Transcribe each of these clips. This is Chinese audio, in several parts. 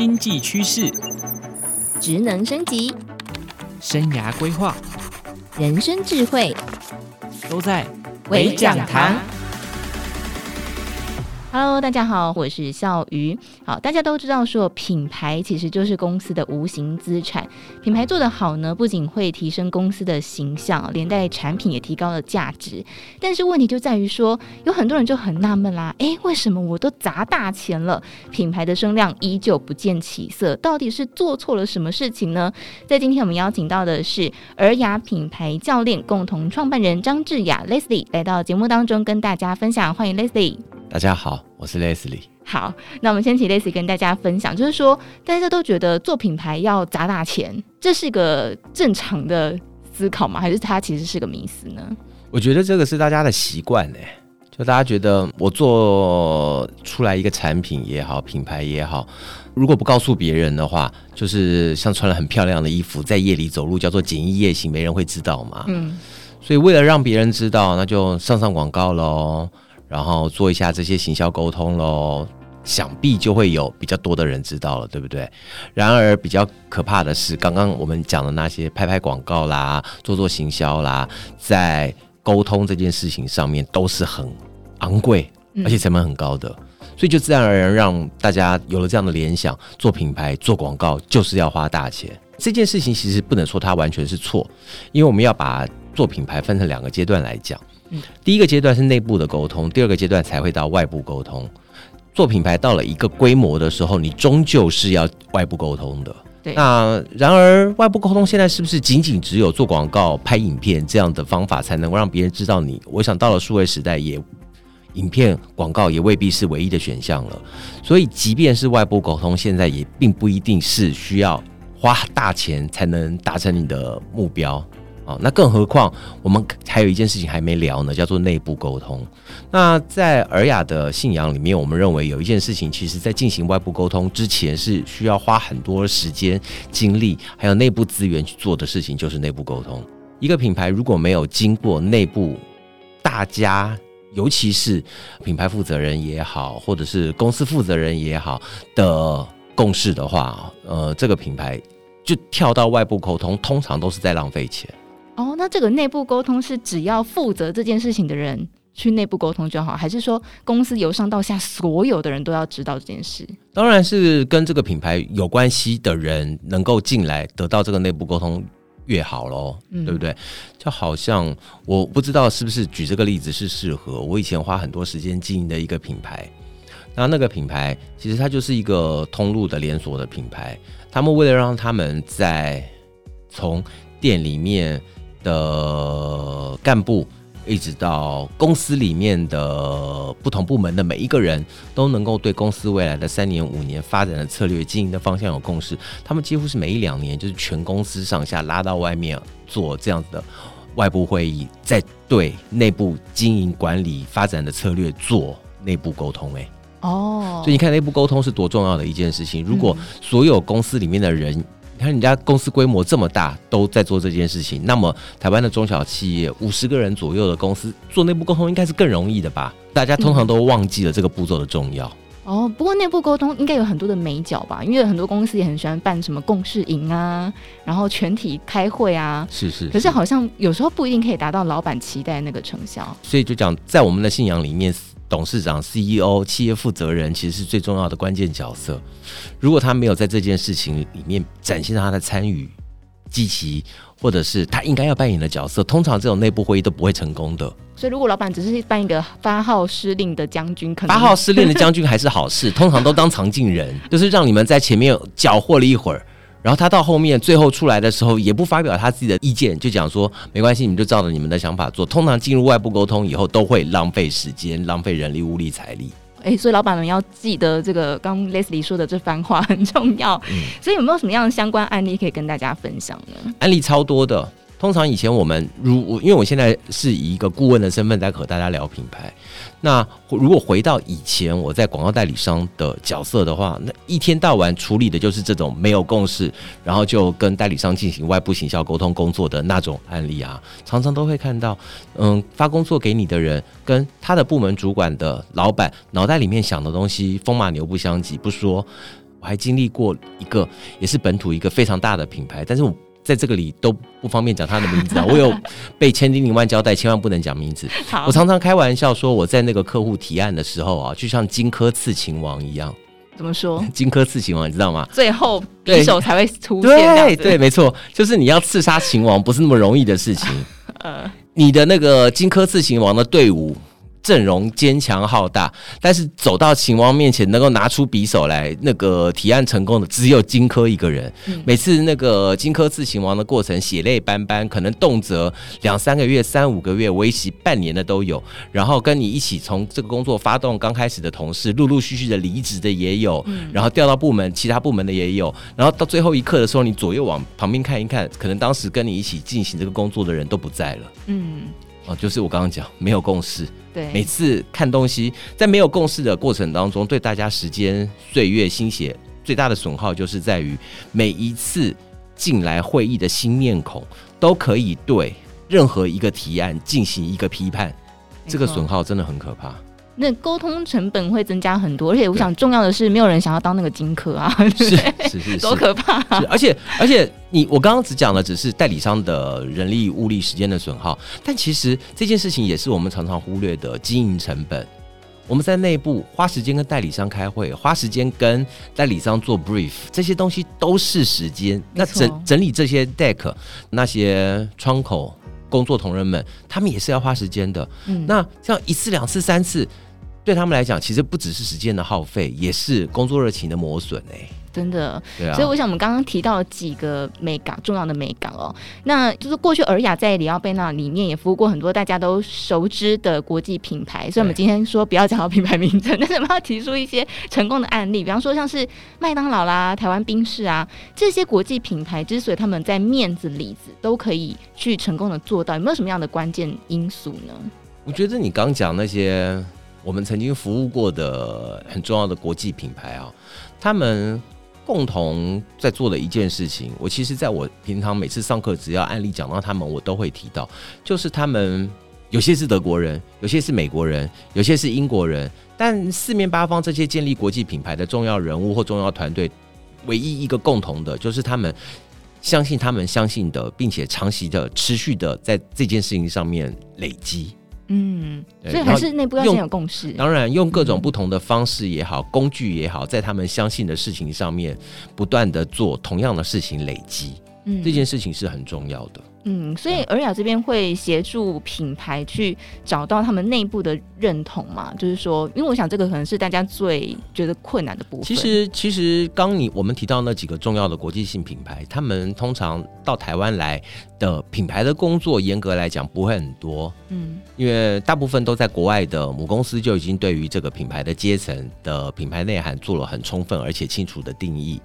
经济趋势、职能升级、生涯规划、人生智慧，都在微讲堂。Hello，大家好，我是笑鱼。好，大家都知道说品牌其实就是公司的无形资产。品牌做得好呢，不仅会提升公司的形象，连带产品也提高了价值。但是问题就在于说，有很多人就很纳闷啦，诶，为什么我都砸大钱了，品牌的声量依旧不见起色？到底是做错了什么事情呢？在今天我们邀请到的是尔雅品牌教练共同创办人张智雅 Leslie 来到节目当中跟大家分享，欢迎 Leslie。大家好，我是 Leslie。好，那我们先请 Leslie 跟大家分享，就是说大家都觉得做品牌要砸大钱，这是个正常的思考吗？还是它其实是个迷思呢？我觉得这个是大家的习惯呢，就大家觉得我做出来一个产品也好，品牌也好，如果不告诉别人的话，就是像穿了很漂亮的衣服在夜里走路，叫做锦衣夜行，没人会知道嘛。嗯，所以为了让别人知道，那就上上广告喽。然后做一下这些行销沟通喽，想必就会有比较多的人知道了，对不对？然而比较可怕的是，刚刚我们讲的那些拍拍广告啦、做做行销啦，在沟通这件事情上面都是很昂贵，而且成本很高的，嗯、所以就自然而然让大家有了这样的联想：做品牌、做广告就是要花大钱。这件事情其实不能说它完全是错，因为我们要把做品牌分成两个阶段来讲。第一个阶段是内部的沟通，第二个阶段才会到外部沟通。做品牌到了一个规模的时候，你终究是要外部沟通的。对。那然而外部沟通现在是不是仅仅只有做广告、拍影片这样的方法才能够让别人知道你？我想到了数位时代也，也影片广告也未必是唯一的选项了。所以即便是外部沟通，现在也并不一定是需要花大钱才能达成你的目标。哦那更何况，我们还有一件事情还没聊呢，叫做内部沟通。那在尔雅的信仰里面，我们认为有一件事情，其实在进行外部沟通之前，是需要花很多时间、精力，还有内部资源去做的事情，就是内部沟通。一个品牌如果没有经过内部大家，尤其是品牌负责人也好，或者是公司负责人也好的共识的话，呃，这个品牌就跳到外部沟通，通常都是在浪费钱。哦，那这个内部沟通是只要负责这件事情的人去内部沟通就好，还是说公司由上到下所有的人都要知道这件事？当然是跟这个品牌有关系的人能够进来得到这个内部沟通越好喽，嗯、对不对？就好像我不知道是不是举这个例子是适合。我以前花很多时间经营的一个品牌，那那个品牌其实它就是一个通路的连锁的品牌，他们为了让他们在从店里面。的干部，一直到公司里面的不同部门的每一个人都能够对公司未来的三年、五年发展的策略、经营的方向有共识。他们几乎是每一两年，就是全公司上下拉到外面做这样子的外部会议，在对内部经营管理发展的策略做内部沟通。诶，哦，所以你看内部沟通是多重要的一件事情。如果所有公司里面的人，你看，人家公司规模这么大，都在做这件事情。那么，台湾的中小企业五十个人左右的公司做内部沟通，应该是更容易的吧？大家通常都忘记了这个步骤的重要。嗯、哦，不过内部沟通应该有很多的美角吧？因为很多公司也很喜欢办什么共事营啊，然后全体开会啊。是是，是。可是好像有时候不一定可以达到老板期待的那个成效。所以就讲，在我们的信仰里面。董事长、CEO、企业负责人其实是最重要的关键角色。如果他没有在这件事情里面展现他的参与、积极，或者是他应该要扮演的角色，通常这种内部会议都不会成功的。所以，如果老板只是扮一个发号施令的将军，可能发号施令的将军还是好事。通常都当藏镜人，就是让你们在前面搅和了一会儿。然后他到后面最后出来的时候，也不发表他自己的意见，就讲说没关系，你们就照着你们的想法做。通常进入外部沟通以后，都会浪费时间、浪费人力、物力、财力。哎，所以老板们要记得这个刚 Leslie 说的这番话很重要。嗯，所以有没有什么样的相关案例可以跟大家分享呢？案例超多的。通常以前我们如，因为我现在是以一个顾问的身份在和大家聊品牌。那如果回到以前我在广告代理商的角色的话，那一天到晚处理的就是这种没有共识，然后就跟代理商进行外部行销沟通工作的那种案例啊，常常都会看到，嗯，发工作给你的人跟他的部门主管的老板脑袋里面想的东西风马牛不相及，不说。我还经历过一个也是本土一个非常大的品牌，但是我在这个里都不方便讲他的名字啊。我有被千叮咛万交代，千万不能讲名字。我常常开玩笑说，我在那个客户提案的时候啊，就像荆轲刺秦王一样。怎么说？荆轲刺秦王，你知道吗？最后匕首才会出现。对对，没错，就是你要刺杀秦王，不是那么容易的事情。呃，你的那个荆轲刺秦王的队伍。阵容坚强浩大，但是走到秦王面前能够拿出匕首来，那个提案成功的只有荆轲一个人。嗯、每次那个荆轲刺秦王的过程血泪斑斑，可能动辄两三个月、三五个月，为期半年的都有。然后跟你一起从这个工作发动刚开始的同事，陆陆续续的离职的也有，嗯、然后调到部门其他部门的也有。然后到最后一刻的时候，你左右往旁边看一看，可能当时跟你一起进行这个工作的人都不在了。嗯。哦，就是我刚刚讲没有共识。对，每次看东西，在没有共识的过程当中，对大家时间、岁月、心血最大的损耗，就是在于每一次进来会议的新面孔，都可以对任何一个提案进行一个批判，这个损耗真的很可怕。那沟通成本会增加很多，而且我想重要的是，没有人想要当那个荆轲啊，是是是，多可怕啊！而且而且，你我刚刚只讲了只是代理商的人力、物力、时间的损耗，但其实这件事情也是我们常常忽略的经营成本。我们在内部花时间跟代理商开会，花时间跟代理商做 brief，这些东西都是时间。那整整理这些 deck，那些窗口工作同仁们，他们也是要花时间的。嗯，那像一次、两次、三次。对他们来讲，其实不只是时间的耗费，也是工作热情的磨损哎，真的。啊，所以我想，我们刚刚提到了几个美港，重要的美港哦。那就是过去尔雅在里奥贝纳里面也服务过很多大家都熟知的国际品牌，所以我们今天说不要讲到品牌名称，但是我们要提出一些成功的案例，比方说像是麦当劳啦、台湾冰室啊这些国际品牌，之所以他们在面子里子都可以去成功的做到，有没有什么样的关键因素呢？我觉得你刚讲那些。我们曾经服务过的很重要的国际品牌啊，他们共同在做的一件事情，我其实在我平常每次上课，只要案例讲到他们，我都会提到，就是他们有些是德国人，有些是美国人，有些是英国人，但四面八方这些建立国际品牌的重要人物或重要团队，唯一一个共同的，就是他们相信他们相信的，并且长期的、持续的在这件事情上面累积。嗯，所以还是内部要先有共识。当然，用各种不同的方式也好，嗯、工具也好，在他们相信的事情上面，不断的做同样的事情，累积。嗯，这件事情是很重要的。嗯，所以尔雅这边会协助品牌去找到他们内部的认同嘛？就是说，因为我想这个可能是大家最觉得困难的部分。其实，其实刚你我们提到那几个重要的国际性品牌，他们通常到台湾来的品牌的工作，严格来讲不会很多。嗯，因为大部分都在国外的母公司就已经对于这个品牌的阶层的品牌内涵做了很充分而且清楚的定义，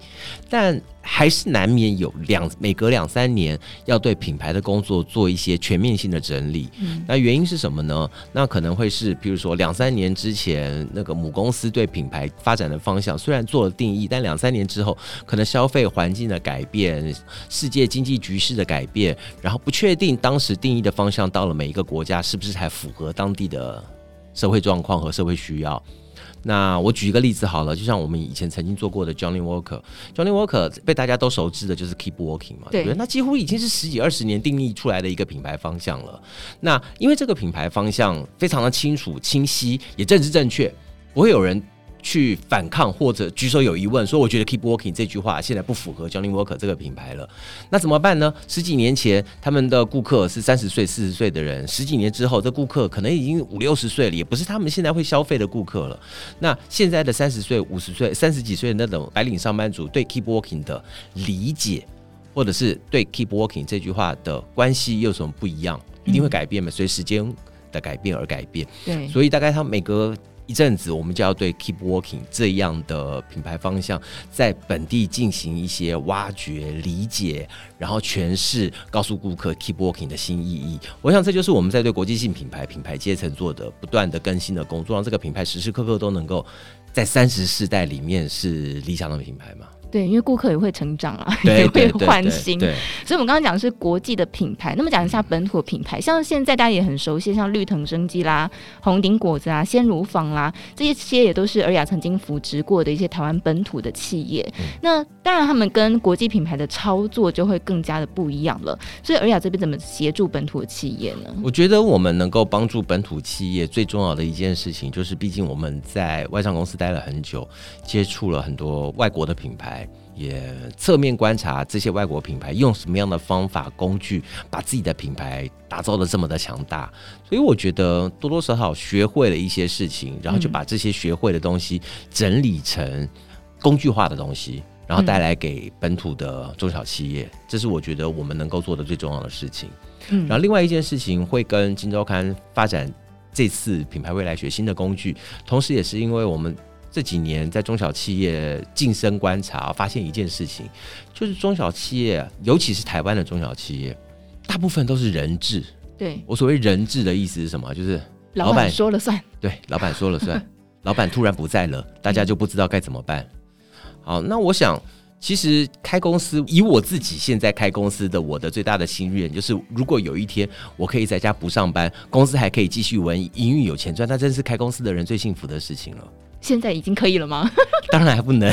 但还是难免有两每隔两三年要对品牌。的工作做一些全面性的整理，嗯，那原因是什么呢？那可能会是，比如说两三年之前那个母公司对品牌发展的方向虽然做了定义，但两三年之后，可能消费环境的改变、世界经济局势的改变，然后不确定当时定义的方向到了每一个国家是不是才符合当地的社会状况和社会需要。那我举一个例子好了，就像我们以前曾经做过的 Johnny Walker，Johnny Walker 被大家都熟知的就是 Keep Walking 嘛，对，对，那几乎已经是十几二十年定义出来的一个品牌方向了。那因为这个品牌方向非常的清楚、清晰，也政治正确，不会有人。去反抗或者举手有疑问，说我觉得 keep working” 这句话现在不符合 Johnny Walker 这个品牌了，那怎么办呢？十几年前他们的顾客是三十岁、四十岁的人，十几年之后，这顾客可能已经五六十岁了，也不是他们现在会消费的顾客了。那现在的三十岁、五十岁、三十几岁的那种白领上班族对 keep working” 的理解，或者是对 keep working” 这句话的关系又有什么不一样？一定会改变嘛？随时间的改变而改变。对，所以大概他每个。一阵子，我们就要对 Keep Working 这样的品牌方向，在本地进行一些挖掘、理解，然后诠释，告诉顾客 Keep Working 的新意义。我想，这就是我们在对国际性品牌、品牌阶层做的不断的更新的工作，让这个品牌时时刻刻都能够在三十世代里面是理想的品牌嘛。对，因为顾客也会成长啊，也会换新。对，所以我们刚刚讲的是国际的品牌。那么讲一下本土的品牌，像现在大家也很熟悉，像绿藤生机啦、红顶果子啊、鲜乳坊啦，这些些也都是尔雅曾经扶植过的一些台湾本土的企业。嗯、那当然，他们跟国际品牌的操作就会更加的不一样了。所以尔雅这边怎么协助本土的企业呢？我觉得我们能够帮助本土企业最重要的一件事情，就是毕竟我们在外商公司待了很久，接触了很多外国的品牌。也侧面观察这些外国品牌用什么样的方法、工具，把自己的品牌打造的这么的强大。所以我觉得多多少少学会了一些事情，然后就把这些学会的东西整理成工具化的东西，然后带来给本土的中小企业。这是我觉得我们能够做的最重要的事情。然后另外一件事情会跟金周刊发展这次品牌未来学新的工具，同时也是因为我们。这几年在中小企业晋升观察，发现一件事情，就是中小企业，尤其是台湾的中小企业，大部分都是人治。对，我所谓人治的意思是什么？就是老板说了算。对，老板说了算。老板突然不在了，大家就不知道该怎么办。好，那我想，其实开公司，以我自己现在开公司的我的最大的心愿，就是如果有一天我可以在家不上班，公司还可以继续稳，营运有钱赚，那真是开公司的人最幸福的事情了。现在已经可以了吗？当然还不能。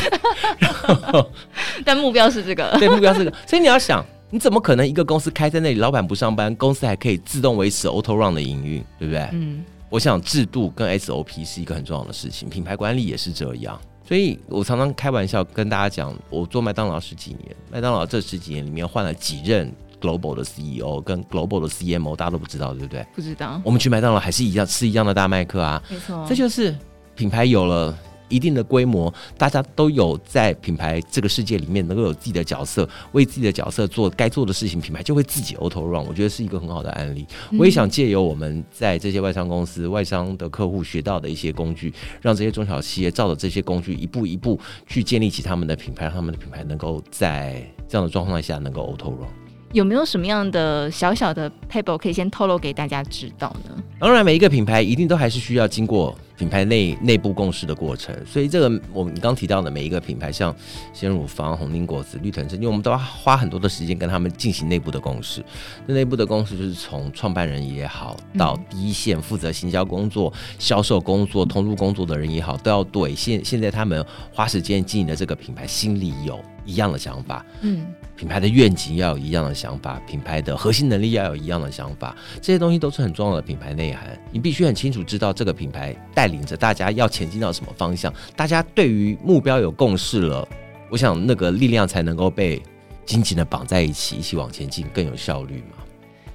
但目标是这个。对，目标是这个。所以你要想，你怎么可能一个公司开在那里，老板不上班，公司还可以自动维持 auto run 的营运，对不对？嗯。我想制度跟 SOP 是一个很重要的事情，品牌管理也是这样。所以我常常开玩笑跟大家讲，我做麦当劳十几年，麦当劳这十几年里面换了几任 global 的 CEO 跟 global 的 CMO，大家都不知道，对不对？不知道。我们去麦当劳还是一样吃一样的大麦克啊，没错。这就是。品牌有了一定的规模，大家都有在品牌这个世界里面能够有自己的角色，为自己的角色做该做的事情，品牌就会自己 auto run。我觉得是一个很好的案例。我也想借由我们在这些外商公司、外商的客户学到的一些工具，让这些中小企业照着这些工具一步一步去建立起他们的品牌，让他们的品牌能够在这样的状况下能够 auto run。有没有什么样的小小的 paper 可以先透露给大家知道呢？当然，每一个品牌一定都还是需要经过。品牌内内部共识的过程，所以这个我们刚提到的每一个品牌，像鲜乳坊、红林果子、绿藤生，因为我们都要花很多的时间跟他们进行内部的共识。那内部的共识就是从创办人也好，到第一线负责行销工作、销售工作、通路工作的人也好，都要对现现在他们花时间经营的这个品牌，心里有一样的想法。嗯，品牌的愿景要有一样的想法，品牌的核心能力要有一样的想法，这些东西都是很重要的品牌内涵。你必须很清楚知道这个品牌带带领着大家要前进到什么方向，大家对于目标有共识了，我想那个力量才能够被紧紧的绑在一起，一起往前进，更有效率嘛。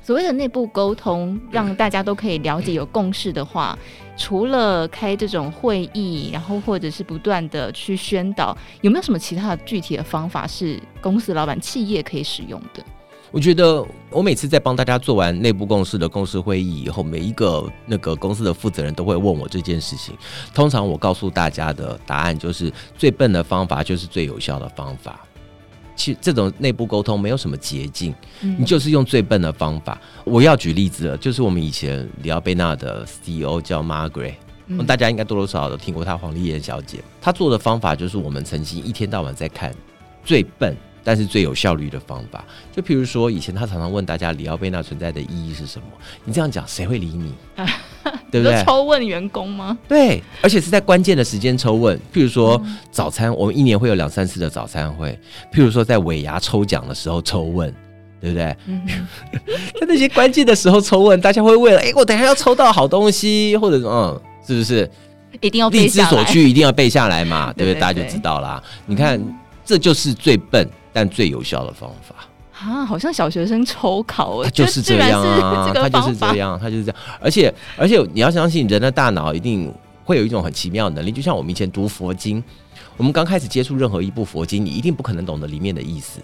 所谓的内部沟通，让大家都可以了解、有共识的话，除了开这种会议，然后或者是不断的去宣导，有没有什么其他的具体的方法是公司老板、企业可以使用的？我觉得我每次在帮大家做完内部共识的共识会议以后，每一个那个公司的负责人都会问我这件事情。通常我告诉大家的答案就是：最笨的方法就是最有效的方法。其实这种内部沟通没有什么捷径，你就是用最笨的方法。我要举例子了，就是我们以前里奥贝纳的 CEO 叫 Margaret，大家应该多多少少都听过她黄丽燕小姐。她做的方法就是我们曾经一天到晚在看最笨。但是最有效率的方法，就譬如说，以前他常常问大家里奥贝纳存在的意义是什么？你这样讲，谁会理你？对不对？抽问员工吗？对，而且是在关键的时间抽问。譬如说早餐，我们一年会有两三次的早餐会。譬如说在尾牙抽奖的时候抽问，对不对？嗯、在那些关键的时候抽问，大家会为了哎，我等一下要抽到好东西，或者嗯，是不是？一定要背下来。力之所趋，一定要背下来嘛，对不对，大家就知道啦。你看，这就是最笨。但最有效的方法啊，好像小学生抽考，他就是这样啊，他就是这样，他就是这样。而且，而且你要相信，人的大脑一定会有一种很奇妙的能力。就像我们以前读佛经，我们刚开始接触任何一部佛经，你一定不可能懂得里面的意思，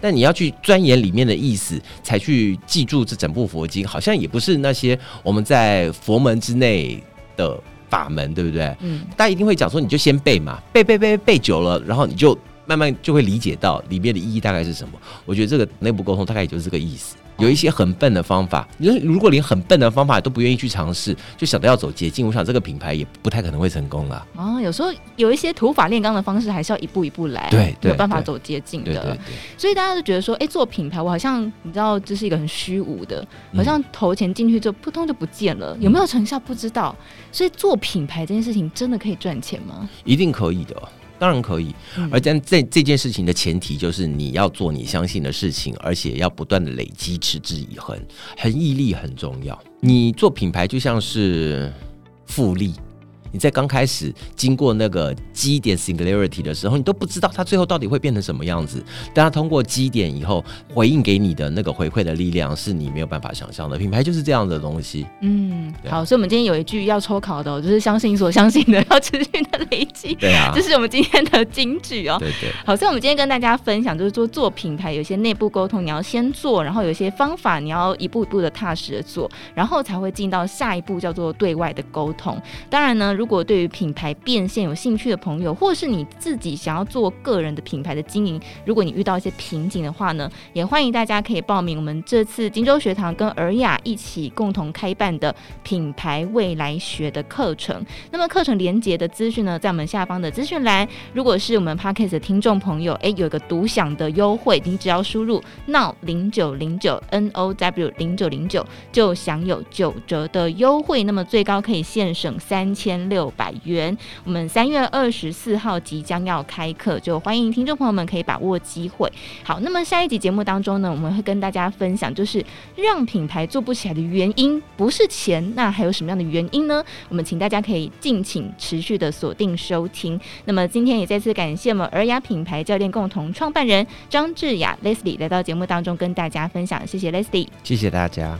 但你要去钻研里面的意思，才去记住这整部佛经。好像也不是那些我们在佛门之内的法门，对不对？嗯，大家一定会讲说，你就先背嘛，背背背背久了，然后你就。慢慢就会理解到里面的意义大概是什么。我觉得这个内部沟通大概也就是这个意思。有一些很笨的方法，你说如果连很笨的方法都不愿意去尝试，就想着要走捷径，我想这个品牌也不太可能会成功了。哦，有时候有一些土法炼钢的方式，还是要一步一步来，对，有办法走捷径的。对对对。所以大家都觉得说，哎、欸，做品牌我好像你知道这是一个很虚无的，好像投钱进去之后扑通就不见了，有没有成效不知道。所以做品牌这件事情真的可以赚钱吗？一定可以的。当然可以，而但这这件事情的前提就是你要做你相信的事情，而且要不断的累积，持之以恒，恒毅力很重要。你做品牌就像是复利。你在刚开始经过那个基点 singularity 的时候，你都不知道它最后到底会变成什么样子。但它通过基点以后回应给你的那个回馈的力量，是你没有办法想象的。品牌就是这样的东西。嗯，好，所以我们今天有一句要抽考的，哦，就是相信所相信的，要持续的累积。对啊，这是我们今天的金句哦。对对。好，所以我们今天跟大家分享，就是说做品牌有一些内部沟通，你要先做，然后有一些方法，你要一步一步的踏实的做，然后才会进到下一步叫做对外的沟通。当然呢，如如果对于品牌变现有兴趣的朋友，或是你自己想要做个人的品牌的经营，如果你遇到一些瓶颈的话呢，也欢迎大家可以报名我们这次金州学堂跟尔雅一起共同开办的品牌未来学的课程。那么课程连结的资讯呢，在我们下方的资讯栏。如果是我们 Podcast 的听众朋友，哎，有一个独享的优惠，你只要输入 now 零九零九 N O W 零九零九就享有九折的优惠，那么最高可以现省三千六。百元，我们三月二十四号即将要开课，就欢迎听众朋友们可以把握机会。好，那么下一集节目当中呢，我们会跟大家分享，就是让品牌做不起来的原因不是钱，那还有什么样的原因呢？我们请大家可以敬请持续的锁定收听。那么今天也再次感谢我们尔雅品牌教练共同创办人张志雅 Leslie 来到节目当中跟大家分享，谢谢 Leslie，谢谢大家。